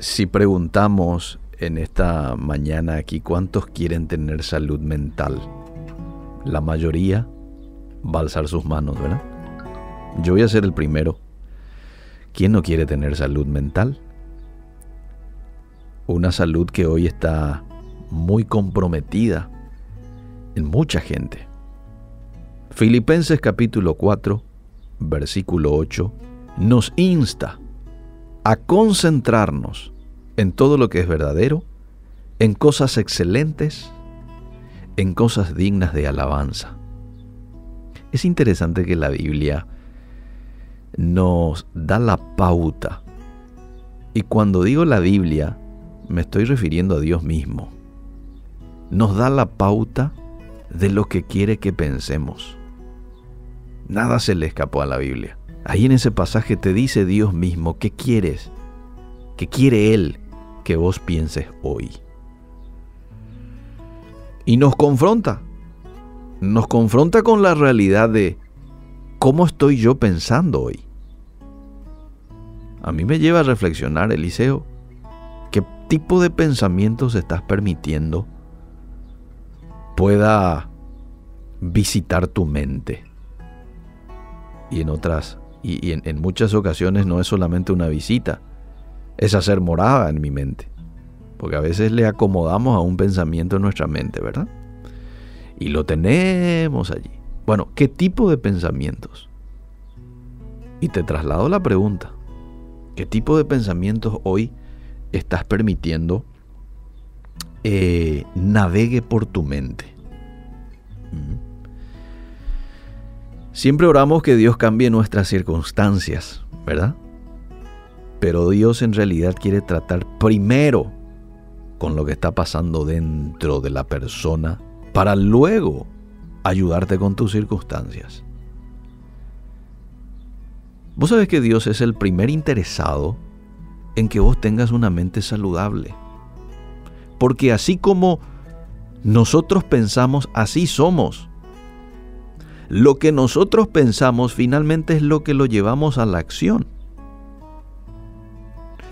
Si preguntamos en esta mañana aquí cuántos quieren tener salud mental, la mayoría va a alzar sus manos, ¿verdad? Yo voy a ser el primero. ¿Quién no quiere tener salud mental? Una salud que hoy está muy comprometida en mucha gente. Filipenses capítulo 4, versículo 8, nos insta a concentrarnos en todo lo que es verdadero, en cosas excelentes, en cosas dignas de alabanza. Es interesante que la Biblia nos da la pauta. Y cuando digo la Biblia, me estoy refiriendo a Dios mismo. Nos da la pauta de lo que quiere que pensemos. Nada se le escapó a la Biblia. Ahí en ese pasaje te dice Dios mismo qué quieres, qué quiere Él que vos pienses hoy. Y nos confronta, nos confronta con la realidad de cómo estoy yo pensando hoy. A mí me lleva a reflexionar, Eliseo, qué tipo de pensamientos estás permitiendo pueda visitar tu mente. Y en otras, y, en, muchas ocasiones no es solamente una visita, es hacer morada en mi mente. Porque a veces le acomodamos a un pensamiento en nuestra mente, ¿verdad? Y lo tenemos allí. Bueno, ¿qué tipo de pensamientos? Y te traslado la pregunta. ¿Qué tipo de pensamientos hoy estás permitiendo eh, navegue por tu mente? ¿Mm? Siempre oramos que Dios cambie nuestras circunstancias, ¿verdad? Pero Dios en realidad quiere tratar primero con lo que está pasando dentro de la persona para luego ayudarte con tus circunstancias. Vos sabés que Dios es el primer interesado en que vos tengas una mente saludable. Porque así como nosotros pensamos, así somos. Lo que nosotros pensamos finalmente es lo que lo llevamos a la acción.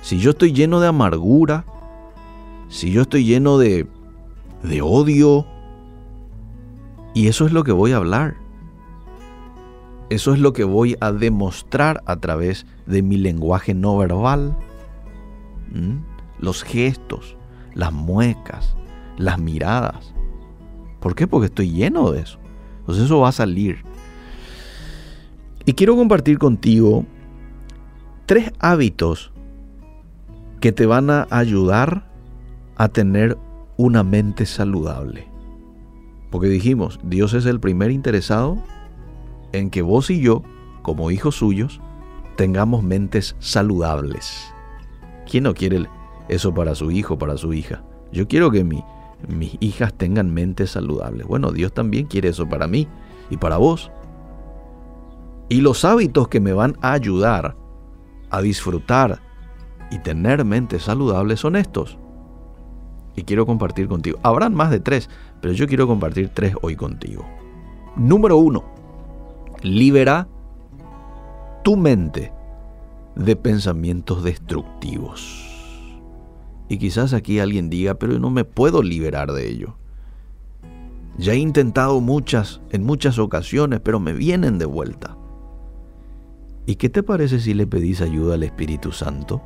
Si yo estoy lleno de amargura, si yo estoy lleno de, de odio, y eso es lo que voy a hablar. Eso es lo que voy a demostrar a través de mi lenguaje no verbal. Los gestos, las muecas, las miradas. ¿Por qué? Porque estoy lleno de eso. Entonces eso va a salir. Y quiero compartir contigo tres hábitos que te van a ayudar a tener una mente saludable. Porque dijimos, Dios es el primer interesado en que vos y yo, como hijos suyos, tengamos mentes saludables. ¿Quién no quiere eso para su hijo, para su hija? Yo quiero que mis hijas tengan mentes saludables. Bueno, Dios también quiere eso para mí y para vos. Y los hábitos que me van a ayudar a disfrutar y tener mentes saludables son estos. Y quiero compartir contigo. Habrán más de tres, pero yo quiero compartir tres hoy contigo. Número uno, libera tu mente de pensamientos destructivos. Y quizás aquí alguien diga, pero no me puedo liberar de ello. Ya he intentado muchas, en muchas ocasiones, pero me vienen de vuelta. ¿Y qué te parece si le pedís ayuda al Espíritu Santo,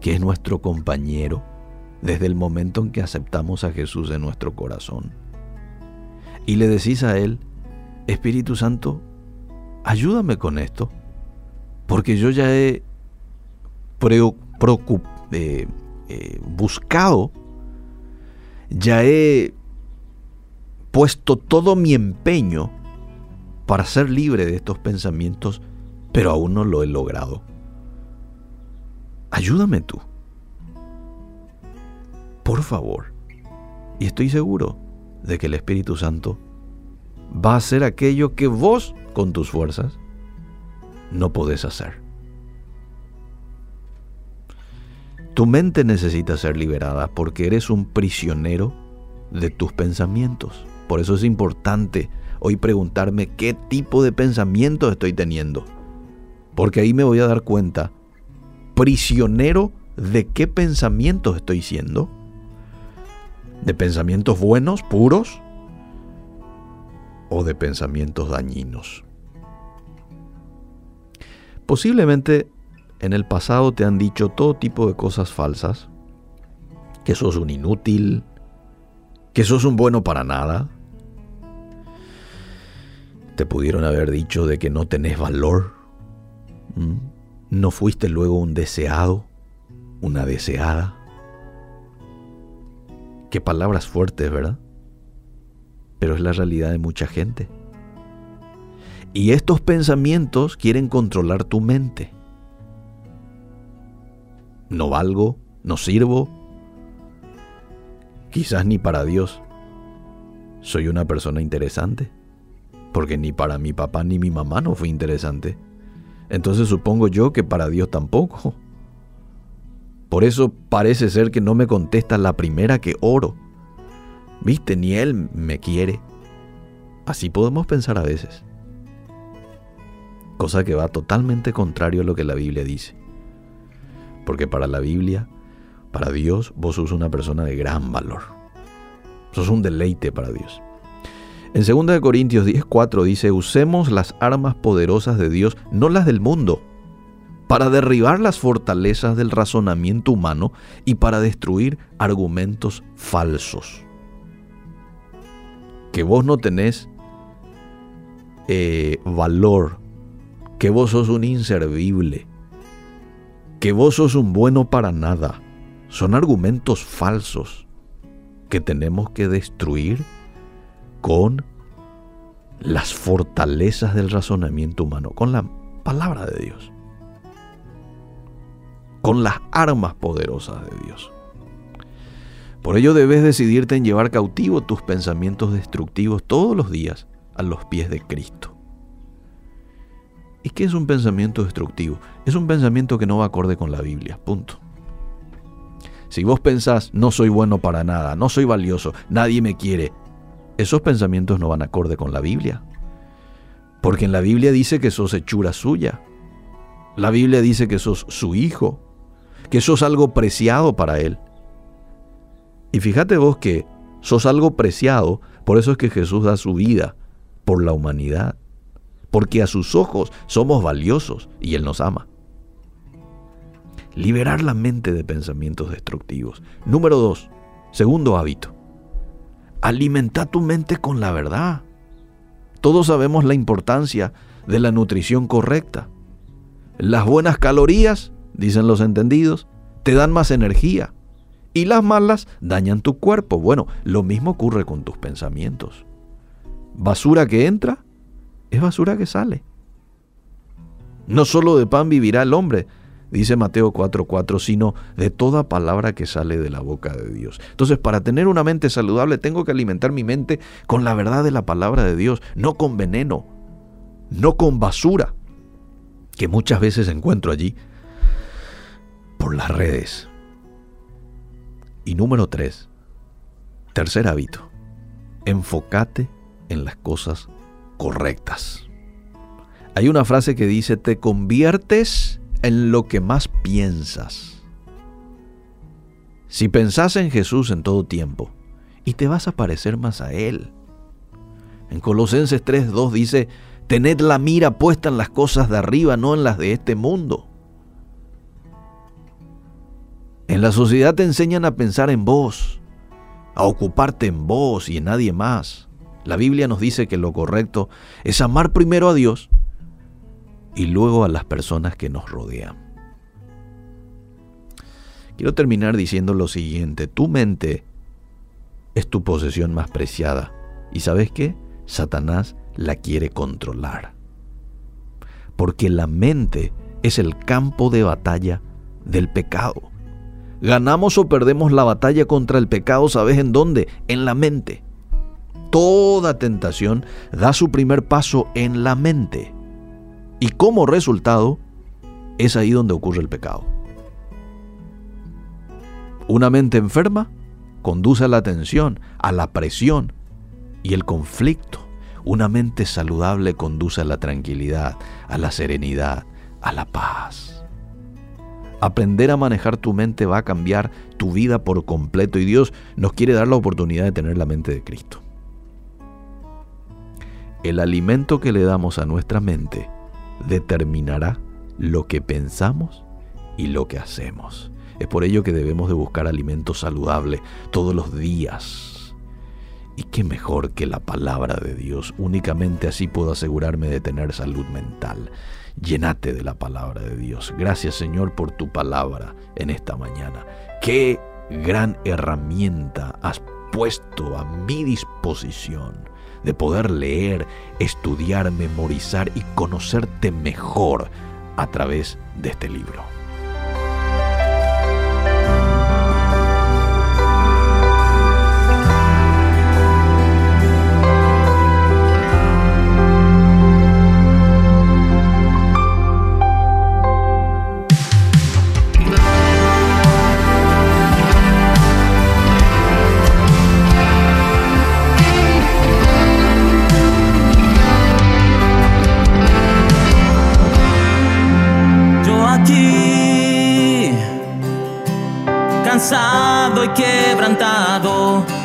que es nuestro compañero desde el momento en que aceptamos a Jesús en nuestro corazón? Y le decís a Él, Espíritu Santo, ayúdame con esto, porque yo ya he eh, eh, buscado, ya he puesto todo mi empeño para ser libre de estos pensamientos, pero aún no lo he logrado. Ayúdame tú. Por favor. Y estoy seguro de que el Espíritu Santo va a hacer aquello que vos con tus fuerzas no podés hacer. Tu mente necesita ser liberada porque eres un prisionero de tus pensamientos. Por eso es importante hoy preguntarme qué tipo de pensamientos estoy teniendo. Porque ahí me voy a dar cuenta, prisionero de qué pensamientos estoy siendo. ¿De pensamientos buenos, puros? ¿O de pensamientos dañinos? Posiblemente en el pasado te han dicho todo tipo de cosas falsas, que sos un inútil, que sos un bueno para nada. Te pudieron haber dicho de que no tenés valor. No fuiste luego un deseado, una deseada. Qué palabras fuertes, ¿verdad? Pero es la realidad de mucha gente. Y estos pensamientos quieren controlar tu mente. No valgo, no sirvo, quizás ni para Dios. Soy una persona interesante, porque ni para mi papá ni mi mamá no fue interesante. Entonces supongo yo que para Dios tampoco. Por eso parece ser que no me contesta la primera que oro. Viste, ni Él me quiere. Así podemos pensar a veces cosa que va totalmente contrario a lo que la Biblia dice. Porque para la Biblia, para Dios, vos sos una persona de gran valor. Sos un deleite para Dios. En 2 Corintios 10:4 dice, usemos las armas poderosas de Dios, no las del mundo, para derribar las fortalezas del razonamiento humano y para destruir argumentos falsos. Que vos no tenés eh, valor que vos sos un inservible, que vos sos un bueno para nada. Son argumentos falsos que tenemos que destruir con las fortalezas del razonamiento humano, con la palabra de Dios, con las armas poderosas de Dios. Por ello debes decidirte en llevar cautivo tus pensamientos destructivos todos los días a los pies de Cristo. ¿Y qué es un pensamiento destructivo? Es un pensamiento que no va acorde con la Biblia, punto. Si vos pensás, no soy bueno para nada, no soy valioso, nadie me quiere, esos pensamientos no van acorde con la Biblia. Porque en la Biblia dice que sos hechura suya. La Biblia dice que sos su hijo, que sos algo preciado para Él. Y fíjate vos que sos algo preciado, por eso es que Jesús da su vida por la humanidad porque a sus ojos somos valiosos y Él nos ama. Liberar la mente de pensamientos destructivos. Número dos, segundo hábito. Alimenta tu mente con la verdad. Todos sabemos la importancia de la nutrición correcta. Las buenas calorías, dicen los entendidos, te dan más energía y las malas dañan tu cuerpo. Bueno, lo mismo ocurre con tus pensamientos. Basura que entra, es basura que sale. No solo de pan vivirá el hombre, dice Mateo 4:4, sino de toda palabra que sale de la boca de Dios. Entonces, para tener una mente saludable, tengo que alimentar mi mente con la verdad de la palabra de Dios, no con veneno, no con basura, que muchas veces encuentro allí por las redes. Y número 3, tercer hábito, enfócate en las cosas correctas. Hay una frase que dice, te conviertes en lo que más piensas. Si pensás en Jesús en todo tiempo, y te vas a parecer más a Él. En Colosenses 3.2 dice, tened la mira puesta en las cosas de arriba, no en las de este mundo. En la sociedad te enseñan a pensar en vos, a ocuparte en vos y en nadie más. La Biblia nos dice que lo correcto es amar primero a Dios y luego a las personas que nos rodean. Quiero terminar diciendo lo siguiente, tu mente es tu posesión más preciada y sabes qué? Satanás la quiere controlar. Porque la mente es el campo de batalla del pecado. Ganamos o perdemos la batalla contra el pecado, ¿sabes en dónde? En la mente toda tentación da su primer paso en la mente. Y como resultado, es ahí donde ocurre el pecado. Una mente enferma conduce a la tensión, a la presión y el conflicto. Una mente saludable conduce a la tranquilidad, a la serenidad, a la paz. Aprender a manejar tu mente va a cambiar tu vida por completo y Dios nos quiere dar la oportunidad de tener la mente de Cristo. El alimento que le damos a nuestra mente determinará lo que pensamos y lo que hacemos. Es por ello que debemos de buscar alimento saludable todos los días. Y qué mejor que la palabra de Dios. Únicamente así puedo asegurarme de tener salud mental. Llénate de la palabra de Dios. Gracias Señor por tu palabra en esta mañana. Qué gran herramienta has puesto a mi disposición de poder leer, estudiar, memorizar y conocerte mejor a través de este libro.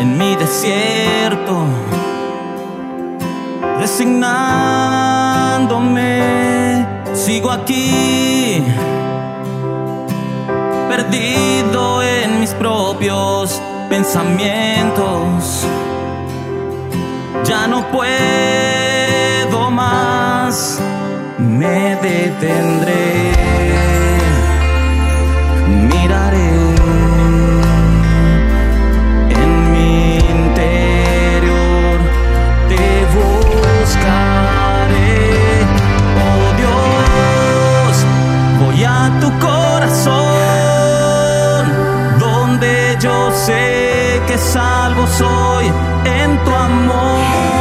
En mi desierto, resignándome, sigo aquí, perdido en mis propios pensamientos, ya no puedo más, me detendré, salvo soy en tu amor.